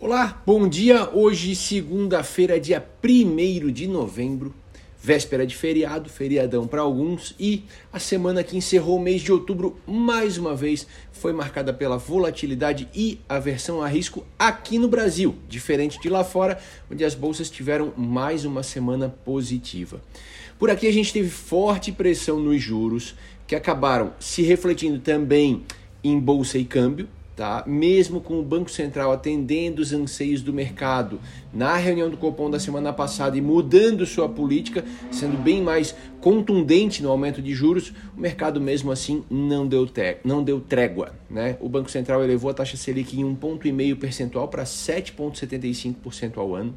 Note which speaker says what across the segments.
Speaker 1: Olá, bom dia. Hoje, segunda-feira, dia 1 de novembro, véspera de feriado, feriadão para alguns, e a semana que encerrou o mês de outubro, mais uma vez, foi marcada pela volatilidade e aversão a risco aqui no Brasil, diferente de lá fora, onde as bolsas tiveram mais uma semana positiva. Por aqui a gente teve forte pressão nos juros, que acabaram se refletindo também em bolsa e câmbio, Tá? Mesmo com o Banco Central atendendo os anseios do mercado na reunião do Copom da semana passada e mudando sua política, sendo bem mais contundente no aumento de juros, o mercado mesmo assim não deu, não deu trégua. Né? O Banco Central elevou a taxa Selic em 1,5 percentual para 7,75% ao ano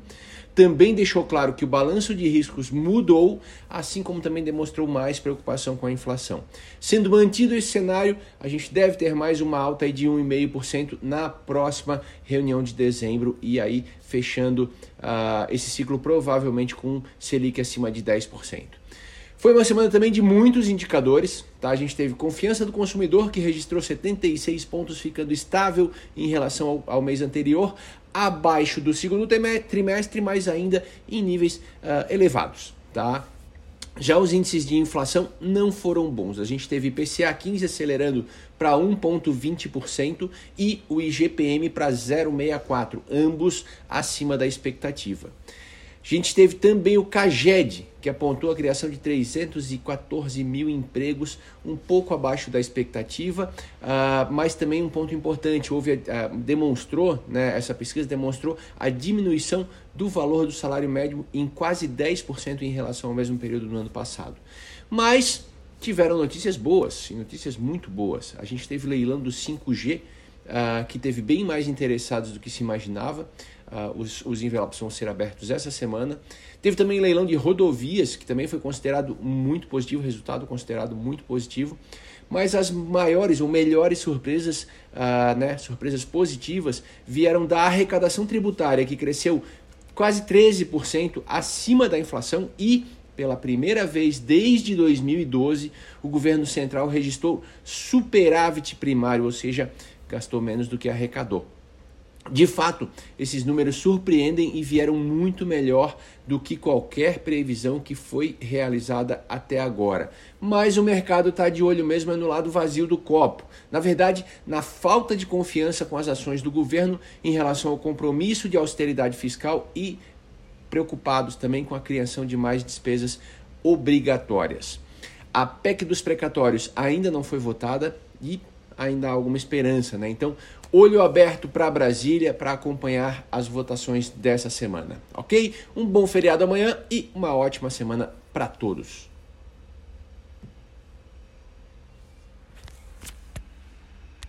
Speaker 1: também deixou claro que o balanço de riscos mudou, assim como também demonstrou mais preocupação com a inflação. Sendo mantido esse cenário, a gente deve ter mais uma alta de 1,5% na próxima reunião de dezembro e aí fechando uh, esse ciclo provavelmente com Selic acima de 10%. Foi uma semana também de muitos indicadores. Tá? A gente teve confiança do consumidor, que registrou 76 pontos, ficando estável em relação ao, ao mês anterior, abaixo do segundo trimestre, mas ainda em níveis uh, elevados. Tá? Já os índices de inflação não foram bons. A gente teve IPCA 15 acelerando para 1,20% e o IGPM para 0,64%, ambos acima da expectativa. A gente teve também o CAGED, que apontou a criação de 314 mil empregos, um pouco abaixo da expectativa, uh, mas também um ponto importante, houve, uh, demonstrou, né, essa pesquisa demonstrou a diminuição do valor do salário médio em quase 10% em relação ao mesmo período do ano passado. Mas tiveram notícias boas, notícias muito boas. A gente teve leilão do 5G, uh, que teve bem mais interessados do que se imaginava. Uh, os, os envelopes vão ser abertos essa semana. Teve também leilão de rodovias, que também foi considerado muito positivo, resultado considerado muito positivo. Mas as maiores ou melhores surpresas, uh, né, surpresas positivas, vieram da arrecadação tributária, que cresceu quase 13% acima da inflação e pela primeira vez desde 2012, o governo central registrou superávit primário, ou seja, gastou menos do que arrecadou. De fato, esses números surpreendem e vieram muito melhor do que qualquer previsão que foi realizada até agora. Mas o mercado está de olho mesmo no lado vazio do copo. Na verdade, na falta de confiança com as ações do governo em relação ao compromisso de austeridade fiscal e preocupados também com a criação de mais despesas obrigatórias. A PEC dos precatórios ainda não foi votada e ainda há alguma esperança, né? Então, olho aberto para Brasília para acompanhar as votações dessa semana, ok? Um bom feriado amanhã e uma ótima semana para todos.